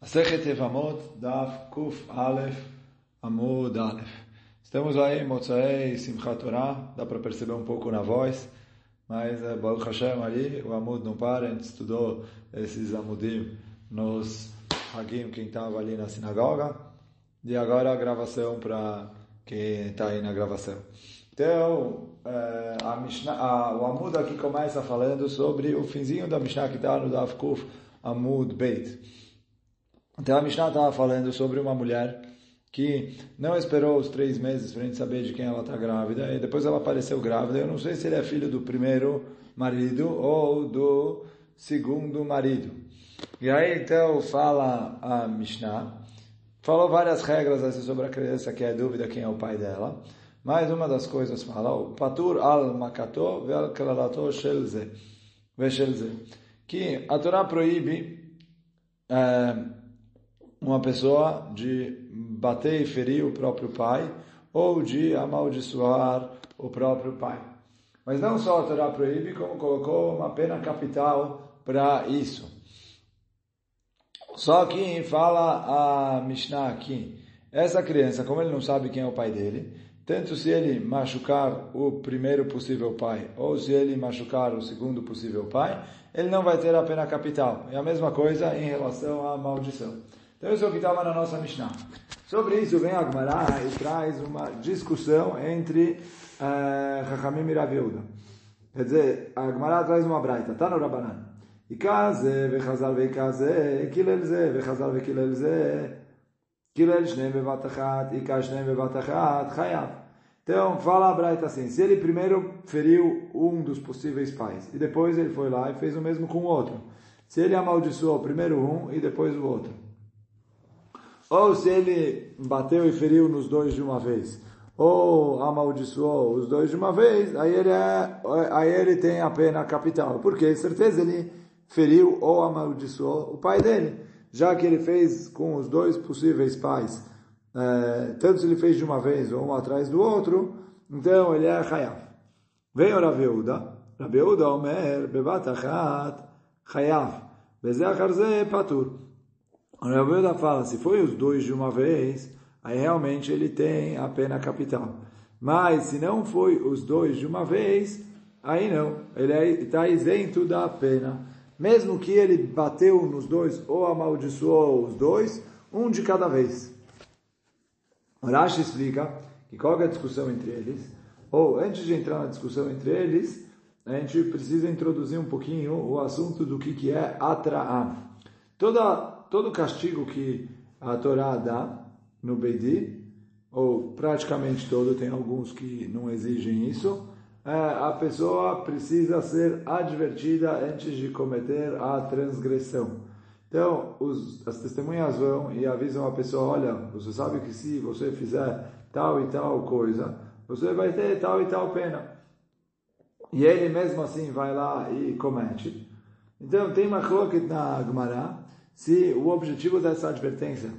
Masechet Evamot, Daf Kuf Aleph Amud Aleph. Estamos aí, Motzai Simchat Torah, dá para perceber um pouco na voz, mas é, Baruch Hashem ali, o Amud não para, a gente estudou esses Amudim nos Hagim, quem estava ali na sinagoga, e agora a gravação para quem está aí na gravação. Então, é, a Mishnah, a, o Amud aqui começa falando sobre o finzinho da Mishnah que está no Daf Kuf Amud Beit. Então a Mishnah estava falando sobre uma mulher que não esperou os três meses para a gente saber de quem ela está grávida, e depois ela apareceu grávida. Eu não sei se ele é filho do primeiro marido ou do segundo marido. E aí então fala a Mishnah, falou várias regras assim, sobre a criança que é dúvida quem é o pai dela. Mas uma das coisas fala, o patur al makato vel klalato shelze, que a Torá proíbe é, uma pessoa de bater e ferir o próprio pai ou de amaldiçoar o próprio pai. Mas não só a Torá proíbe, como colocou uma pena capital para isso. Só que fala a Mishnah aqui, essa criança, como ele não sabe quem é o pai dele, tanto se ele machucar o primeiro possível pai ou se ele machucar o segundo possível pai, ele não vai ter a pena capital. É a mesma coisa em relação à maldição. Então isso é o que estava na nossa Mishnah. Sobre isso vem Agmará e traz uma discussão entre Chachamim uh, e Raviuda. Quer dizer, Agmará traz uma braita, está no Rabanan. E kaze, vechazal vekaze, kilel ze, vechazal vekilel ze, kilel shneim bevatachat, e kashneim bevatachat, chayav. Então, fala a Braita assim, se ele primeiro feriu um dos possíveis pais, e depois ele foi lá e fez o mesmo com o outro. Se ele amaldiçoou primeiro um e depois o outro ou se ele bateu e feriu nos dois de uma vez, ou amaldiçoou os dois de uma vez, aí ele, é, aí ele tem a pena capital. Porque, certeza, ele feriu ou amaldiçoou o pai dele. Já que ele fez com os dois possíveis pais, é, tanto se ele fez de uma vez ou um atrás do outro, então ele é Hayav. Vem o Rabiuda, Rabiuda Omer, Bebat Achat, Hayav. Bezeh Patur. O Rabiuda fala, se foi os dois de uma vez, aí realmente ele tem a pena capital. Mas se não foi os dois de uma vez, aí não, ele está isento da pena. Mesmo que ele bateu nos dois ou amaldiçoou os dois, um de cada vez. Rashi explica que qual é a discussão entre eles, ou antes de entrar na discussão entre eles, a gente precisa introduzir um pouquinho o assunto do que, que é atraam. Toda todo castigo que a Torá dá no Beidi, ou praticamente todo, tem alguns que não exigem isso, é, a pessoa precisa ser advertida antes de cometer a transgressão. Então, os, as testemunhas vão e avisam a pessoa: olha, você sabe que se você fizer tal e tal coisa, você vai ter tal e tal pena. E ele mesmo assim vai lá e comete. Então, tem uma na Gemara se o objetivo dessa advertência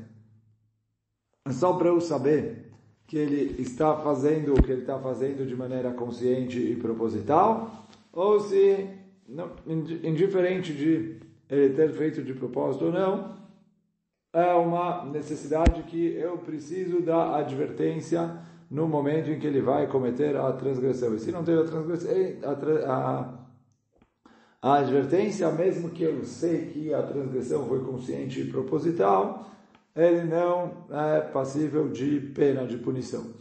é só para eu saber que ele está fazendo o que ele está fazendo de maneira consciente e proposital, ou se, não, indiferente de ele ter feito de propósito ou não, é uma necessidade que eu preciso da advertência no momento em que ele vai cometer a transgressão. E se não teve a transgressão, a, a a advertência, mesmo que eu sei que a transgressão foi consciente e proposital, ele não é passível de pena, de punição.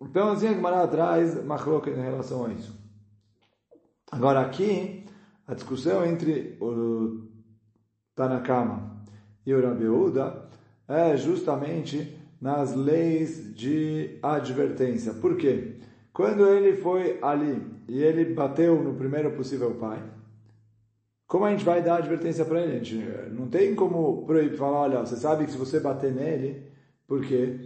Então, assim, Gemara traz machloca em relação a isso. Agora, aqui, a discussão entre o Tanakama e o é justamente nas leis de advertência. Por quê? Quando ele foi ali e ele bateu no primeiro possível pai, como a gente vai dar advertência para ele? A gente não tem como proibir, falar, olha, você sabe que se você bater nele, por quê?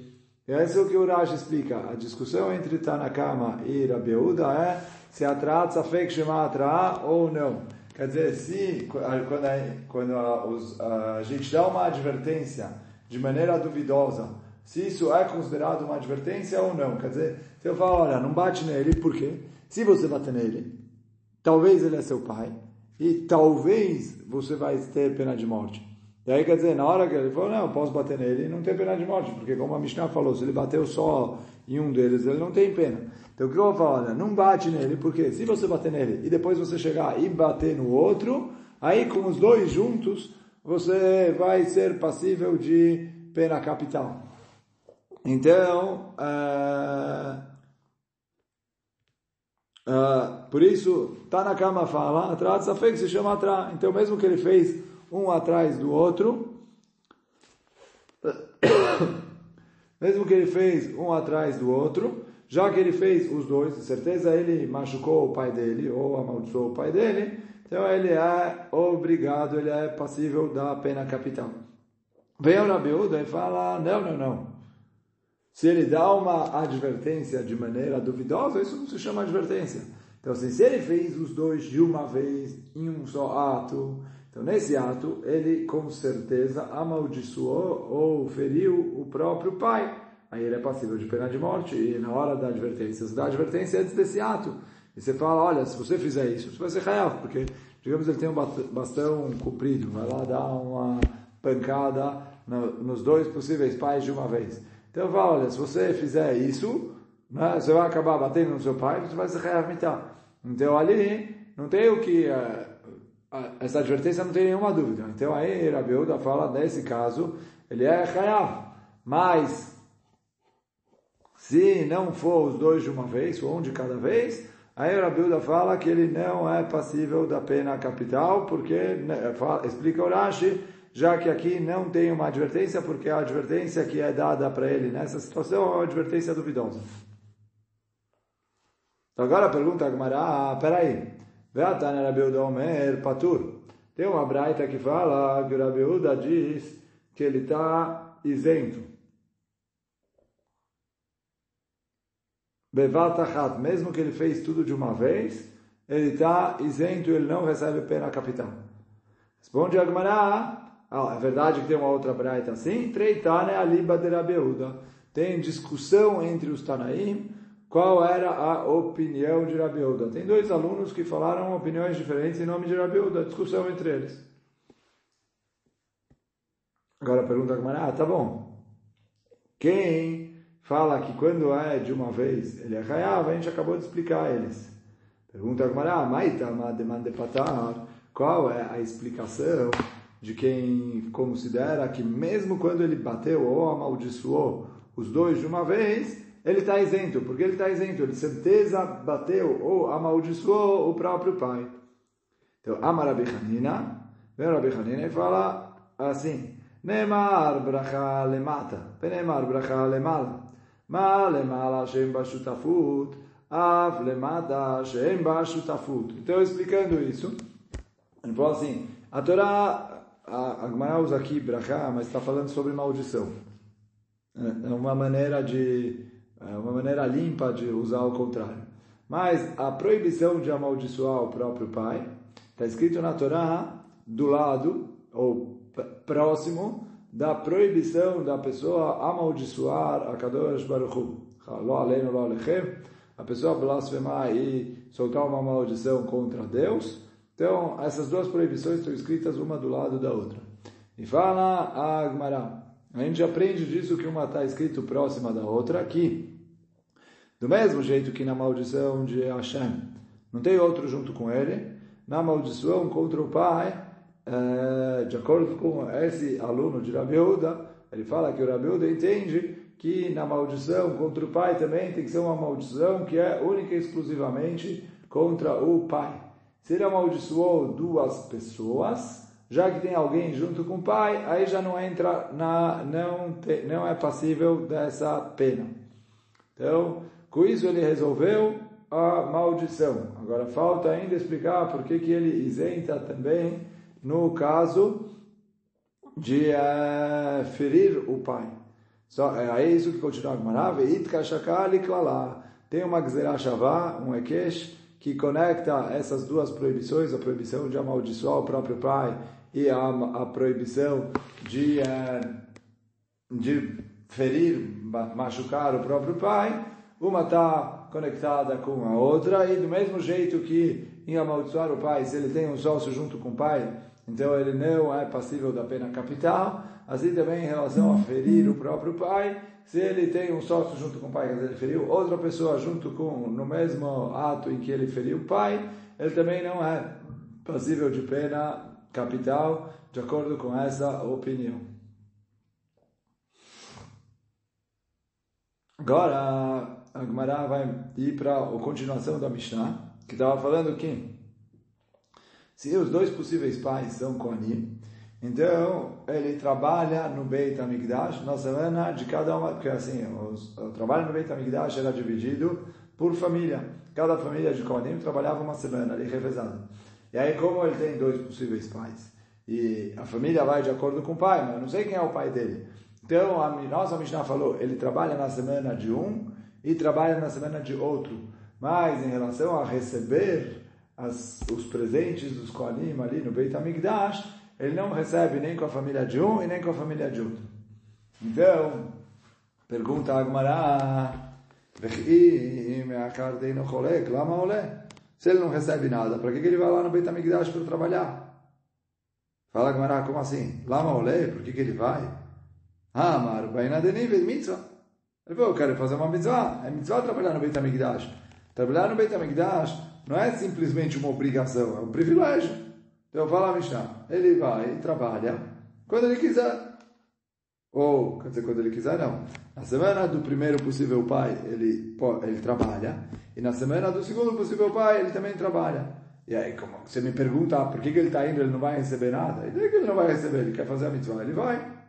Esse é o que o Rashi explica. A discussão entre Tanakama e Rabiuda é se atrat safek shema atra ou não. Quer dizer, se quando, a, quando a, os, a gente dá uma advertência de maneira duvidosa, se isso é considerado uma advertência ou não. Quer dizer, se eu falo, olha, não bate nele, por quê? Se você bater nele, talvez ele é seu pai e talvez você vai ter pena de morte. E aí quer dizer, na hora que ele falou, não, eu posso bater nele, não tem pena de morte, porque como a Mishnah falou, se ele bateu só em um deles, ele não tem pena. Então o que eu vou falar? Olha, não bate nele, porque se você bater nele e depois você chegar e bater no outro, aí com os dois juntos, você vai ser passível de pena capital. Então, uh, uh, por isso, cama fala, atrás que se chama atrás. Então, mesmo que ele fez um atrás do outro, mesmo que ele fez um atrás do outro, já que ele fez os dois, de certeza ele machucou o pai dele ou amaldiçoou o pai dele, então ele é obrigado, ele é passível da pena capital. Vem o Rabiuda e fala, não, não, não. Se ele dá uma advertência de maneira duvidosa, isso não se chama advertência. Então, assim, se ele fez os dois de uma vez, em um só ato, então nesse ato, ele com certeza amaldiçoou ou feriu o próprio pai. Aí ele é passível de pena de morte. E na hora da advertência, se dá advertência antes desse ato. E você fala, olha, se você fizer isso, você vai ser real, porque, digamos, ele tem um bastão comprido, vai lá dar uma pancada nos dois possíveis pais de uma vez. Então fala, olha, se você fizer isso, né, você vai acabar batendo no seu pai, você vai se reavitar. Então ali não tem o que uh, essa advertência não tem nenhuma dúvida. Então aí Rabiuda fala nesse caso ele é Hayav, mas se não for os dois de uma vez, ou um de cada vez, aí Rabiuda fala que ele não é passível da pena capital, porque né, explica o Rashi já que aqui não tem uma advertência, porque a advertência que é dada para ele nessa situação é uma advertência duvidosa. Então agora pergunta a Gemara, ah, peraí, Veatana Rabiuda Omer Patur. Tem uma braita que fala que o Rabiuda diz que ele está isento. Bevatachat, mesmo que ele fez tudo de uma vez, ele está isento ele não recebe pena capital. Responde a Gemara, ah, é verdade que tem uma outra braita assim? Treitane aliba de Rabeuda. Tem discussão entre os Tanaim qual era a opinião de Rabeuda. Tem dois alunos que falaram opiniões diferentes em nome de Rabeuda, discussão entre eles. Agora pergunta como ah, tá bom. Quem fala que quando é de uma vez ele é raiava, a gente acabou de explicar eles. Pergunta como ah, maita demanda patar. Qual é a explicação de quem considera que mesmo quando ele bateu ou amaldiçoou os dois de uma vez, ele está isento. Porque ele está isento? Ele certeza bateu ou amaldiçoou o próprio pai. Então, ama Rabi vem Rabi Hanina e fala assim, Neemar bracha lemata, Neemar bracha lemala, ma lemala shem av lemata shem. Então, explicando isso, ele falou assim, a Torá a Agmará usa aqui brachá, mas está falando sobre maldição. É, é uma maneira de é uma maneira limpa de usar o contrário. Mas a proibição de amaldiçoar o próprio pai está escrito na Torá do lado ou próximo da proibição da pessoa amaldiçoar a Kadosh Baruch. A pessoa blasfemar e soltar uma maldição contra Deus então, essas duas proibições estão escritas uma do lado da outra. E fala a Agmará. A gente aprende disso que uma está escrito próxima da outra aqui. Do mesmo jeito que na maldição de Hashem não tem outro junto com ele, na maldição contra o pai, é, de acordo com esse aluno de Rabi ele fala que o Rabi entende que na maldição contra o pai também tem que ser uma maldição que é única e exclusivamente contra o pai. Se ele amaldiçoou duas pessoas, já que tem alguém junto com o pai, aí já não entra na não te, não é passível dessa pena. Então, com isso ele resolveu a maldição. Agora falta ainda explicar por que que ele isenta também no caso de uh, ferir o pai. Só, é, é isso que continua a Gemara. Tem uma Gzerah um Ekesh, que conecta essas duas proibições, a proibição de amaldiçoar o próprio pai e a, a proibição de, eh, de ferir, machucar o próprio pai, uma está conectada com a outra, e do mesmo jeito que em amaldiçoar o pai, se ele tem um sócio junto com o pai, então ele não é passível da pena capital. Assim também em relação a ferir o próprio pai, se ele tem um sócio junto com o pai que ele feriu, outra pessoa junto com, no mesmo ato em que ele feriu o pai, ele também não é passível de pena capital, de acordo com essa opinião. Agora, a Gemara vai ir para a continuação da Mishnah, que estava falando que se os dois possíveis pais são Kohanim, então ele trabalha no Beit HaMikdash na semana de cada uma, porque assim, o trabalho no Beit HaMikdash era dividido por família. Cada família de Kohanim trabalhava uma semana ali revezada. E aí, como ele tem dois possíveis pais, e a família vai de acordo com o pai, mas eu não sei quem é o pai dele. Então, a nossa Mishnah falou, ele trabalha na semana de um e trabalha na semana de outro. Mas em relação a receber as, os presentes dos Kohanim ali no Beit HaMikdash, ele não recebe nem com a família de um e nem com a família de outro. Então, pergunta Agmará, se ele não recebe nada, para que ele vai lá no Beit HaMikdash para trabalhar? Fala Agmará, como assim? Lama olé, por que, que ele vai? Ah, Mar, Baina Denivel, mitzvah. Ele falou, eu quero fazer uma mitzvah. É mitzvah trabalhar no Beit HaMikdash. Trabalhar no Beit HaMikdash não é simplesmente uma obrigação, é um privilégio. Então fala a Mishnah, ele vai trabalha quando ele quiser. Ou, quer dizer, quando ele quiser, não. Na semana do primeiro possível pai, ele, ele trabalha. E na semana do segundo possível pai, ele também trabalha. E aí, como você me pergunta ah, por que, que ele está indo, ele não vai receber nada? E daí que ele não vai receber? Ele quer fazer a mitzvah, ele vai.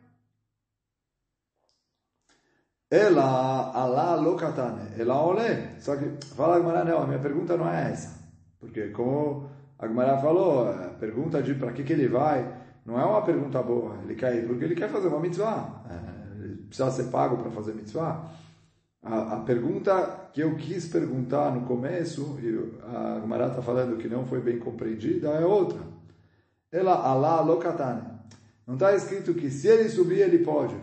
Ela, alá lokatane, ela olé. Só que, fala a Agmará, não, a minha pergunta não é essa. Porque, como a Agmará falou, a pergunta de para que, que ele vai, não é uma pergunta boa. Ele quer ir porque ele quer fazer uma mitzvah. É, ele precisa ser pago para fazer mitzvah. A, a, pergunta que eu quis perguntar no começo, e a Gemara está falando que não foi bem compreendida, é outra. Ela, alá lokatane. Não está escrito que se ele subir, ele pode.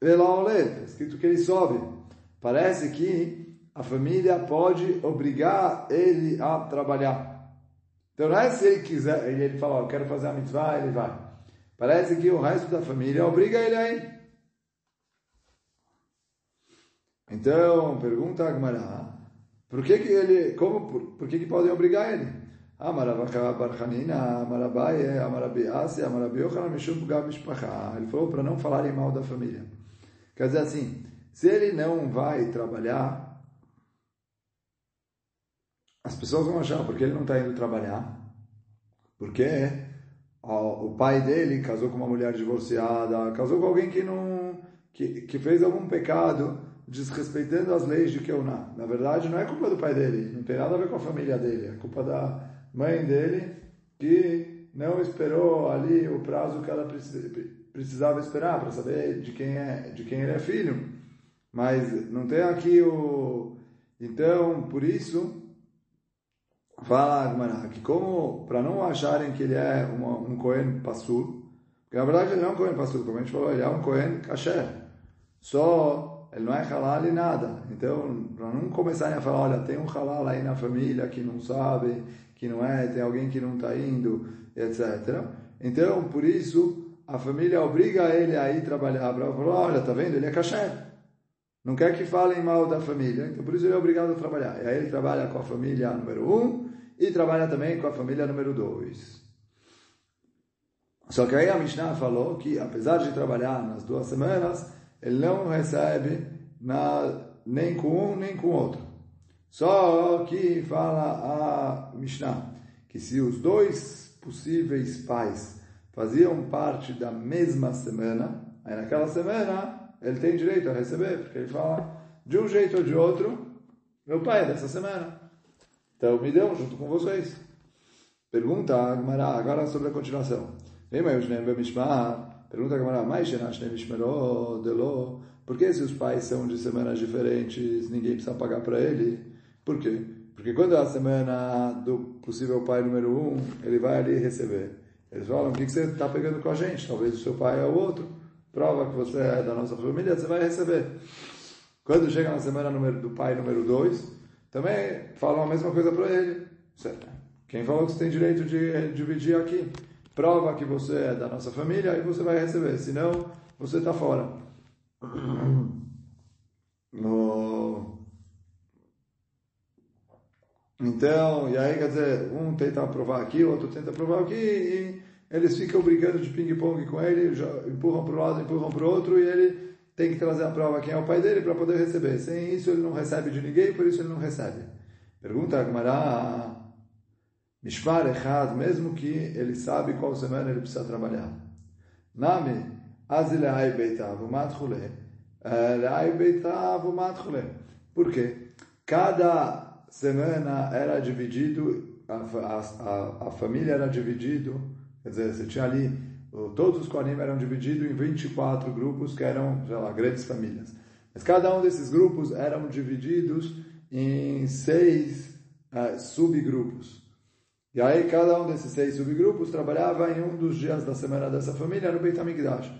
Ela olê, está escrito que ele sobe. Parece que a família pode obrigar ele a trabalhar. Então não é se ele quiser, ele, ele fala, eu quero fazer a mitzvah, ele vai. Parece que o resto da família obriga ele a ir. Então, pergunta a Agmará, por que que ele, como, por, por que que podem obrigar ele? Ele falou para não falarem mal da família. Quer dizer assim, se ele não vai trabalhar, as pessoas vão achar porque ele não está indo trabalhar, porque o pai dele casou com uma mulher divorciada, casou com alguém que não que, que fez algum pecado desrespeitando as leis de Keuná. Na verdade, não é culpa do pai dele, não tem nada a ver com a família dele, é culpa da mãe dele que não esperou ali o prazo que ela precisava esperar para saber de quem é, de quem ele é filho. Mas não tem aqui o então, por isso fala Agmará que como para não acharem que ele é uma, um Cohen Passur, porque na verdade ele não é um Cohen Passur, como a gente falou, ele é um Cohen Kasher. Só ele não é halal e nada. Então, para não começarem a falar, olha, tem um halal aí na família que não sabe, que não é, tem alguém que não está indo, etc. Então, por isso, a família obriga ele a ir trabalhar falar, olha, tá vendo, ele é kasher. Não quer que falem mal da família, então por isso ele é obrigado a trabalhar. E aí ele trabalha com a família número um e trabalha também com a família número dois. Só que aí a Mishnah falou que, apesar de trabalhar nas duas semanas, ele não recebe na, nem com um nem com outro. Só que fala a Mishnah que se os dois possíveis pais faziam parte da mesma semana, aí naquela semana ele tem direito a receber, porque ele fala de um jeito ou de outro, meu pai é dessa semana. Então me deu junto com vocês. Pergunta agora sobre a continuação. Vem, mas. Pergunta a Gamara, mais por que se os pais são de semanas diferentes, ninguém precisa pagar para ele? Por quê? Porque quando é a semana do possível pai número um, ele vai ali receber. Eles falam, o que você está pegando com a gente? Talvez o seu pai é o outro. Prova que você é da nossa família, você vai receber. Quando chega na semana número, do pai número dois, também falam a mesma coisa para ele. O Quem falou que você tem direito de eh, dividir aqui? Prova que você é da nossa família e você vai receber, senão você está fora. Então, e aí quer dizer, um tenta provar aqui, o outro tenta provar aqui, e eles ficam brincando de ping-pong com ele, empurram para um lado, empurram para o outro, e ele tem que trazer a prova quem é o pai dele para poder receber. Sem isso ele não recebe de ninguém, por isso ele não recebe. Pergunta a Gemara, Mishmar Echad, mesmo que ele sabe qual semana ele precisa trabalhar. Nami, Azilei Beitav, Matchule, Leai Beitav, Matchule. Por quê? Cada semana era dividido, a, a, a, a família era dividido, quer dizer, você tinha ali todos os Kohanim eram divididos em 24 grupos que eram, sei lá, grandes famílias. Mas cada um desses grupos eram divididos em seis uh, subgrupos. E aí cada um desses seis subgrupos trabalhava em um dos dias da semana dessa família no Beit HaMikdash.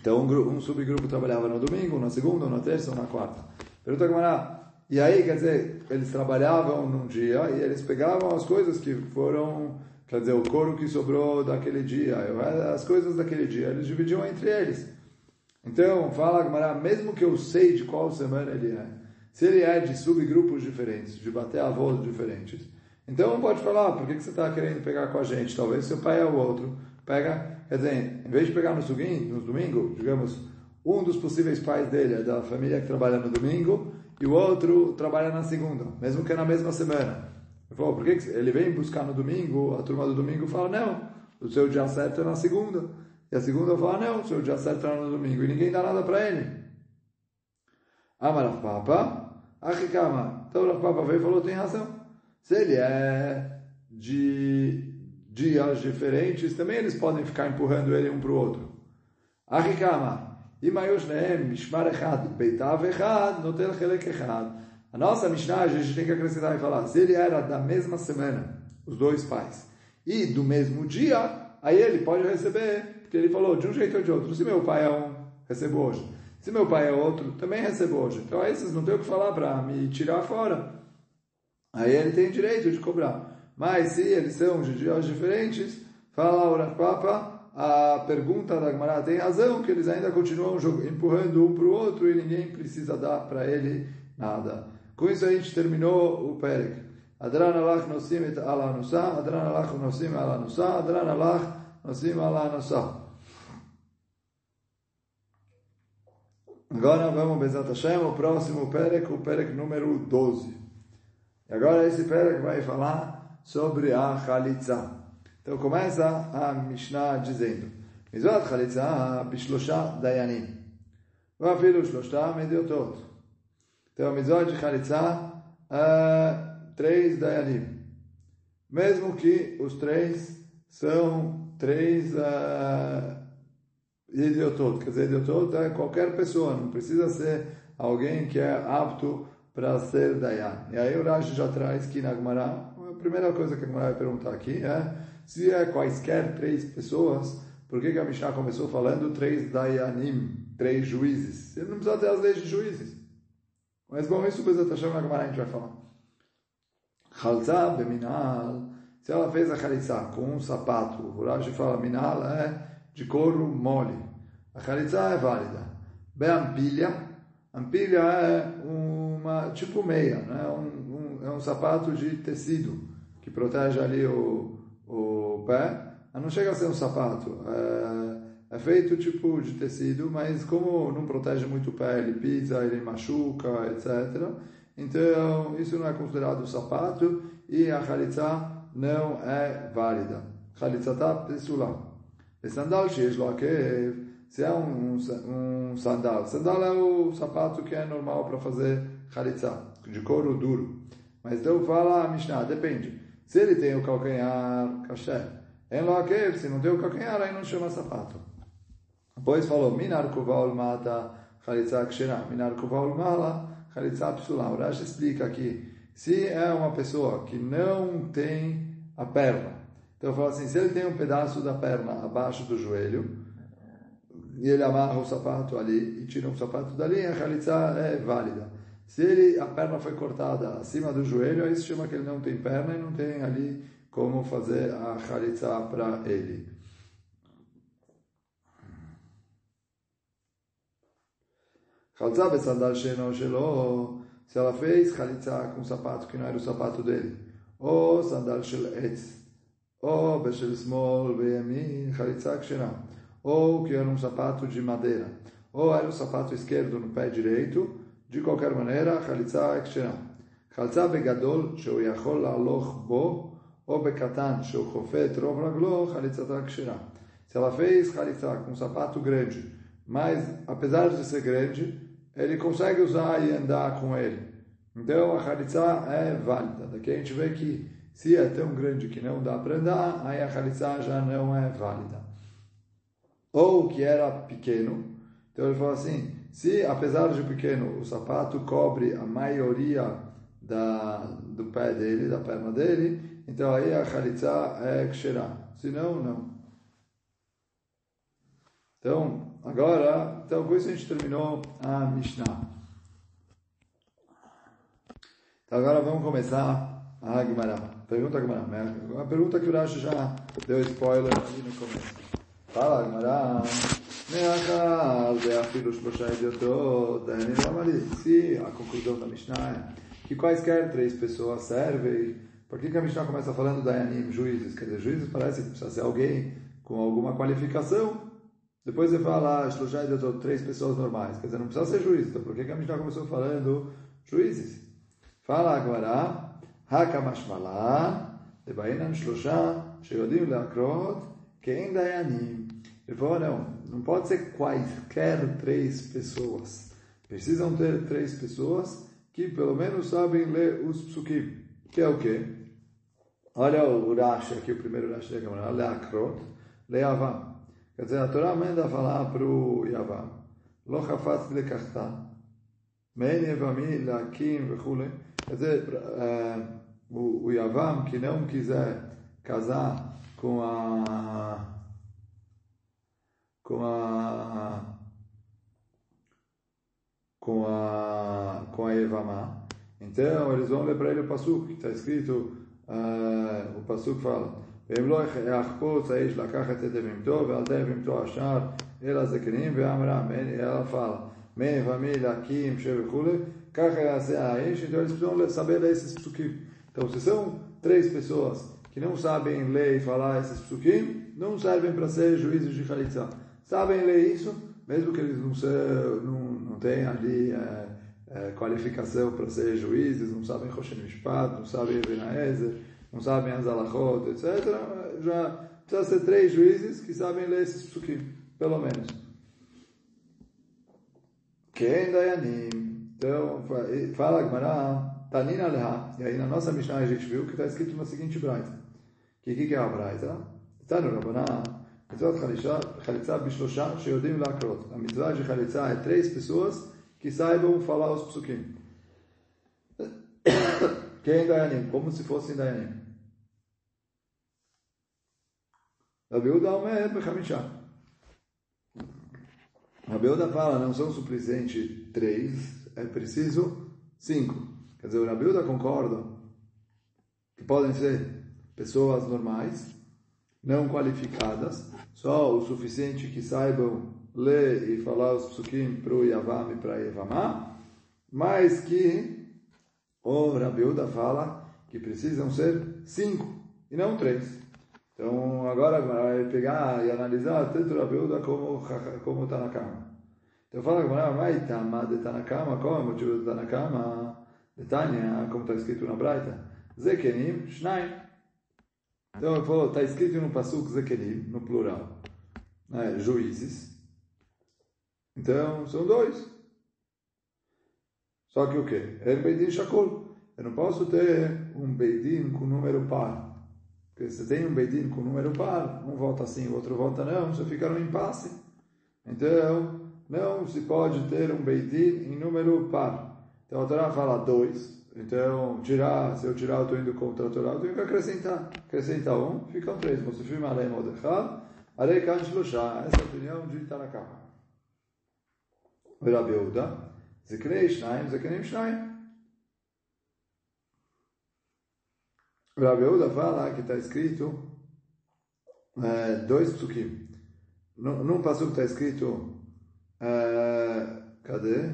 Então um, um, subgrupo trabalhava no domingo, na segunda, na terça ou na quarta. Pergunta Gamara, e aí quer dizer, eles trabalhavam num dia e eles pegavam as coisas que foram Quer dizer, o couro que sobrou daquele dia, as coisas daquele dia, eles dividiam entre eles. Então, fala Gamara, mesmo que eu sei de qual semana ele é, se ele é de subgrupos diferentes, de bater avós diferentes, então pode falar, por que, que você está querendo pegar com a gente? Talvez seu pai é o outro. Pega, quer dizer, em vez de pegar no domingo, digamos, um dos possíveis pais dele é da família que trabalha no domingo e o outro trabalha na segunda, mesmo que é na mesma semana. Ele falou, por que ele vem buscar no domingo? A turma do domingo fala, não, o seu dia certo é na segunda. E a segunda fala, não, o seu dia certo é no domingo. E ninguém dá nada para ele. Amaraf Papa, Achikama. Então o Papa veio e falou, tem razão. Se ele é de dias diferentes, também eles podem ficar empurrando ele um para o outro. Achikama. Imayush Neem, Mishmar Echad, Beitav Echad, Notel Chelek. A nossa Mishnah, a gente tem que acrescentar e falar, se ele era da mesma semana, os dois pais, e do mesmo dia, aí ele pode receber, porque ele falou de um jeito ou de outro. Se meu pai é um, recebo hoje. Se meu pai é outro, também recebo hoje. Então aí vocês não têm o que falar para me tirar fora. Aí ele tem direito de cobrar. Mas se eles são de dias diferentes, fala o Papa, a pergunta da Gemara tem razão, que eles ainda continuam empurrando um para o outro e ninguém precisa dar para ele nada. Com isso a gente terminou o Perek. Adran alach nosim et ala nusa, adran alach nosim ala nusa, adran alach nosim ala nusa. Agora vamos, Bezat Hashem, o próximo Perek, o Perek número 12. E agora esse Perek vai falar sobre a Chalitza. Então começa a Mishnah dizendo, Mizot Chalitza bishlosha dayanim. ואפילו שלושתם מדiotot. Então, mitzvah de Haritza, uh, três Dayanim. Mesmo que os três são três uh, idiotot, quer dizer, idiotot é qualquer pessoa, não precisa ser alguém que é apto para ser Dayan. E aí o Rashi já traz que na Gemara, a primeira coisa que a Gemara vai perguntar aqui é se é quaisquer três pessoas, por que, que a Mishnah começou falando três Dayanim, três juízes? Você não precisa ter as leis de juízes. Mas bom, isso Bezat Hashem na Gemara a gente vai falar. Chalza beminal, se ela fez a chalitza com um sapato, o Rashi fala minal é de couro mole. A chalitza é válida. Beampilha, ampilha é uma tipo meia, né? Um, um, é um sapato de tecido que protege ali o, o pé. Não chega a ser um sapato. É, é feito tipo de tecido, mas como não protege muito o pé, ele pisa, ele machuca, etc. Então, isso não é considerado sapato e a chalitza não é válida. Chalitza está pesula. E sandal se é um, um, sandal. Sandal é o sapato que é normal para fazer chalitza, de couro duro. Mas então fala a Mishnah, depende. Se ele tem o calcanhar caché, em loakev, se não tem o calcanhar, aí não chama sapato. Depois falou, Minar Kuval Mata Chalitza Kshera, Minar Kuval Mala Chalitza Psula. O Rashi explica aqui, se é uma pessoa que não tem a perna, então fala assim, se ele tem um pedaço da perna abaixo do joelho, e ele amarra o sapato ali e tira um sapato dali, a Chalitza é válida. Se ele, a perna foi cortada acima do joelho, aí se chama que ele não tem perna e não tem ali como fazer a Khalitsa para ele. Khalitsa besandal sheno shelo, se ela fez Khalitsa com um sapato que não era o sapato dele, ou sandal shel etz, ou beshel smol beyamin, Khalitsa kshena, ou que era um sapato de madeira, ou era o sapato esquerdo no pé direito, de qualquer maneira, Khalitsa é kshena. Khalitsa begadol, שהוא יכול להלוך בו, ou bekatan, שהוא חופה את רוב רגלו, חליצתה כשרה. Se ela fez Khalitsa com um sapato grande, mas apesar de ser grande, ele consegue usar e andar com ele. Então a Khalitsa é válida. Daqui a gente vê que se é tão grande que não dá para andar, aí a Khalitsa já não é válida. Ou que era pequeno, então ele falou assim, se apesar de pequeno o sapato cobre a maioria da, do pé dele, da perna dele, então aí a Khalitsa é Kshera. Se não, não. Então, agora, então com isso a gente terminou a Mishnah. Então agora vamos começar a Gemara. Pergunta Gemara. Uma pergunta que o Rashi já deu spoiler ali no começo. Fala, Gemara. Se a conclusão da Mishnah é que quaisquer três pessoas servem, por que, que a Mishnah começa falando da Yanim, juízes? Quer dizer, juízes parece que precisa ser alguém com alguma qualificação depois ele fala, ah, três pessoas normais. Quer dizer, não precisa ser juiz. Então por que, a Mishnah começou falando juízes? Fala agora, Hakamashmalá, Ebainan Shlosha, Sheodim Leakrot, Quem Dayanim. Ele falou, não, não pode ser quaisquer três pessoas. Precisam ter três pessoas que pelo menos sabem ler os psukim. Que é o quê? Olha o Rashi aqui, o primeiro Rashi da Gemara, Leakrot, Leavam. Quer dizer, a Torá manda falar para o Yavam, Lo chafaz lekachta, men yevami lakim vechule. Quer dizer, é, o, o Yavam que não quiser casar com a com a com a com a Evamá. Então eles vão ler para ele o pasuk que está escrito, uh, o pasuk fala ואם לא יחפוץ האיש לקחת את אבימתו ועל דרך אבימתו השאר אל הזקנים ואמרה אל הפעל מי ומי להקים שם וכולי ככה יעשה האיש então eles precisam saber ler esses psukim então se são três pessoas que não sabem ler e falar esses psukim não servem para ser juízes de Khalitsa sabem ler isso mesmo que eles não, ser, não, não tenham ali é, é, qualificação para ser juízes não sabem Rosh Mishpat não sabem Ebenezer não sabem as alachot, etc., já precisa ser três juízes que sabem ler esses psukim, pelo menos. Quem dayanim? Então, fala Gmará, Tanina Leha, e aí na nossa Mishnah a gente viu que está escrito na seguinte braita. Que que é a braita? Está no Rabaná, מצוות חליצה בשלושה שיודעים להקרות. המצווה de חליצה é três pessoas que saibam falar os psukim. Quem Dayanim? Como se fossem Dayanim. Rabi Uda Omer Bechamisha. Rabi Uda fala, não são suficientes três, é preciso cinco. Quer dizer, o Rabi Uda concorda que podem ser pessoas normais, não qualificadas, só o suficiente que saibam ler e falar os psukim para o Yavam e para Yavamá, mas que o Rabiuda fala que precisam ser cinco e não três. Então agora vai pegar e analisar tanto Rabiuda como como na cama. Então fala que vai Tama de Tanakama, qual é o motivo de Tanakama? De Tânia, como está escrito na Braita, Zekenim, Shnaim. Então ele falou, está escrito no Pasuk Zekenim, no plural, né, juízes. Então são dois. Só que o quê? É Beidin Shakul. Eu não posso ter um Beidin com número par. Porque se tem um Beidin com número par, um volta sim, o outro volta não, você fica no impasse. Então, não se pode ter um Beidin em número par. Então a Torá fala dois. Então, tirar, se eu tirar, eu estou indo contra a Torá, eu tenho que acrescentar. Acrescentar um, ficam três. Você firma Alei Modechad, Alei Kan Essa é a opinião de Tanakama. Rabi Ziknei Shnaim, Zekenim Shnaim. Rabi Yehuda fala que está escrito é, dois psukim. Num, num pasuk está escrito é, cadê?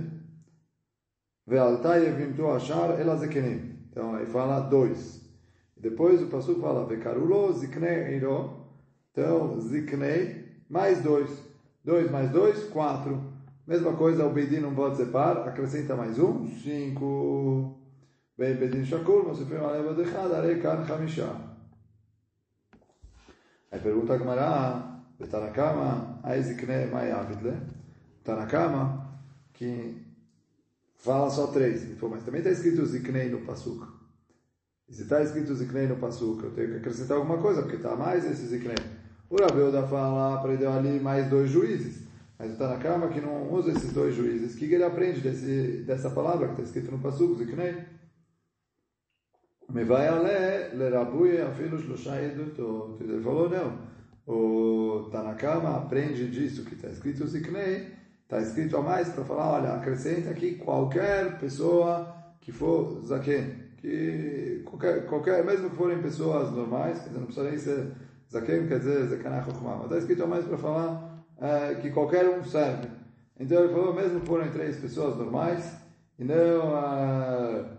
Ve'altai evimtu achar ela zekenim. Então aí fala dois. Depois o pasuk fala Ve'karulo ziknei iro. Então ziknei mais dois. Dois mais dois, quatro. Mesma coisa, o Beidin não pode ser par, acrescenta mais um, cinco. Bem, Beidin Shakur, você fez uma leva de Chad, Arekan Hamisha. Aí pergunta a Gemara, Betanakama, Mai Avidle. Tanakama, que fala só três. Ele falou, mas também está escrito Ziknei no Pasuk. E se está escrito Ziknei no Pasuk, eu tenho que acrescentar alguma coisa, porque está mais esse Ziknei. O Rabeuda fala, aprendeu ali mais dois juízes. Mas o Tanakama que não usa esses dois juízes, o que, ele aprende desse, dessa palavra que está escrito no Pasuk, Ziknei? Me vai ale le rabuye afilo shlosha edutot. Ele falou, não. O Tanakama aprende disso que está escrito Ziknei, está escrito a mais para falar, olha, acrescenta aqui qualquer pessoa que for Zaken, que qualquer, qualquer, mesmo que forem pessoas normais, quer dizer, não precisa nem ser Zaken, quer dizer Chokhmah, mas está escrito a mais para falar é, que qualquer um serve. Então ele falou, mesmo que forem três pessoas normais, e não...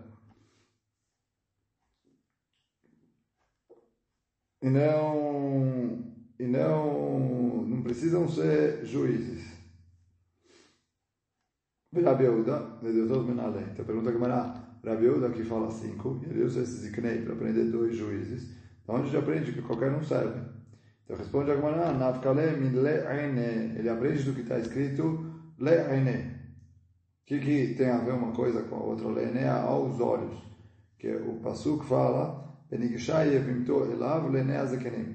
E não e não não precisam ser juízes. Rabi Yehuda, Deus Menalé. Então pergunta que Mará, Rabi Yehuda que fala cinco, ele usa esse para aprender dois juízes. Então onde já aprende que qualquer um serve. Então responde a Gemara, Nafkale min le'ene. Ele aprende do que está escrito le'ene. O que, que tem a ver uma coisa com a outra? Le'ene aos olhos. Que o Pasuk fala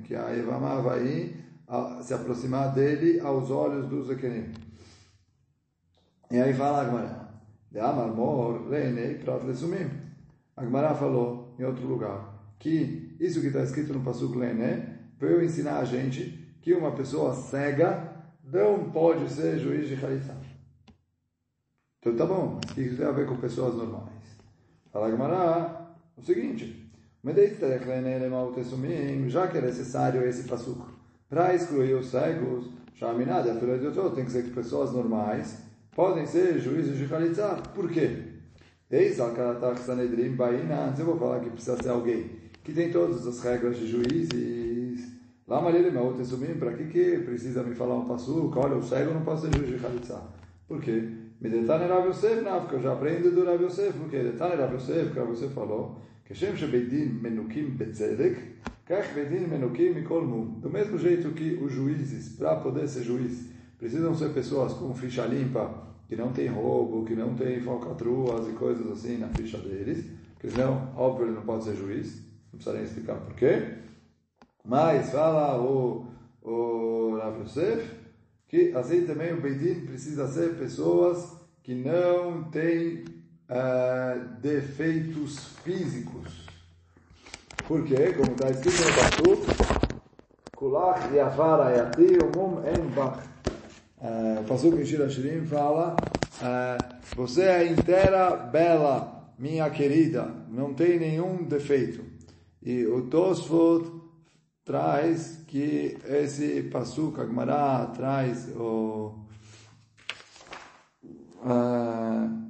que a Evamá vai se aproximar dele aos olhos do Zekenim. E aí fala a Gemara, de Amar Mor Lenei Prat Lesumim. A Gemara falou em outro lugar que isso que está escrito no Pasuk Lene, eu ensinar a gente que uma pessoa cega não pode ser juiz de Khalitsa. Então tá bom, mas o que isso tem a ver com pessoas normais? Fala a Gemara o seguinte, já que é necessário esse passuco para excluir os cegos, Shaminada, filha de outro, tem que ser que pessoas normais podem ser juízes de Khalitsa. Por quê? Eis Akaratach Sanedrim Baina, eu vou falar que precisa ser alguém que tem todas as regras de juízes. Lama Lilimel Tesumim, para que, que precisa me falar um passuca? Olha, o cego não pode ser juiz de Khalitsa. Por quê? Me detane Rav Yosef, né? porque eu já aprendo do Rav Yosef, porque detane Rav Yosef, porque Rav Yosef falou, que Shem Shebeidin Menukim Betzedek, Kach Bedin Menukim Mikol Do mesmo jeito que os juízes, para poder ser juiz, precisam ser pessoas com ficha limpa, que não tem roubo, que não tem falcatruas e coisas assim na ficha deles, porque senão, óbvio, ele não pode ser juiz, não precisa nem explicar por quê. Mas fala o, o Rav Yosef, que assim também o Beidin precisa ser pessoas que não têm uh, defeitos físicos. Porque, como está escrito no Pasuk, Kulach Yafar Ayati Umum Enbach. Eh, o Pasuk em Shira Shirim fala, uh, você é inteira bela, minha querida, não tem nenhum defeito. E o Tosfot traz que esse Pasuk, Agmará, traz o... Uh,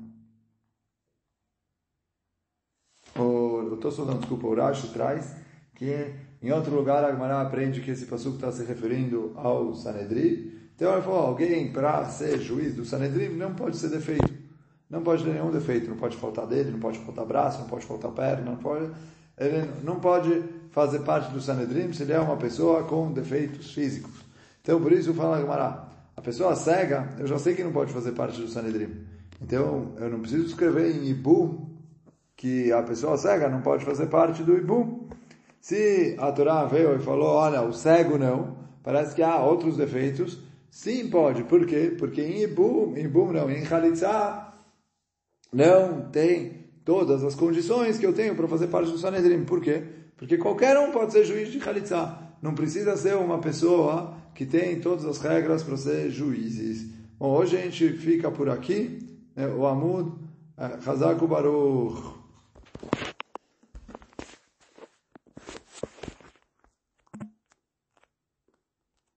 o, Tosso, não, desculpa, o Rashi traz que em outro lugar a Gemara aprende que esse passuco está se referindo ao Sanedri. Então ele falou, alguém para ser juiz do Sanedri não pode ser defeito. Não pode ter nenhum defeito, não pode faltar dedo, não pode faltar braço, não pode faltar perna, não pode, ele não pode fazer parte do Sanedrim se ele é uma pessoa com defeitos físicos. Então por isso fala a Gemara, a pessoa cega, eu já sei que não pode fazer parte do Sanedrim. Então eu não preciso escrever em Ibu que a pessoa cega não pode fazer parte do Ibum. Se a Torá veio e falou, olha, o cego não, parece que há outros defeitos, sim pode. Por quê? Porque em Ibum, em Ibum não, em Khalitsa, não tem todas as condições que eu tenho para fazer parte do Sanedrim. Por quê? Porque qualquer um pode ser juiz de Khalitsa. Não precisa ser uma pessoa que tem todas as regras para ser juízes. Bom, hoje a gente fica por aqui. o Amud, Chazak Baruch.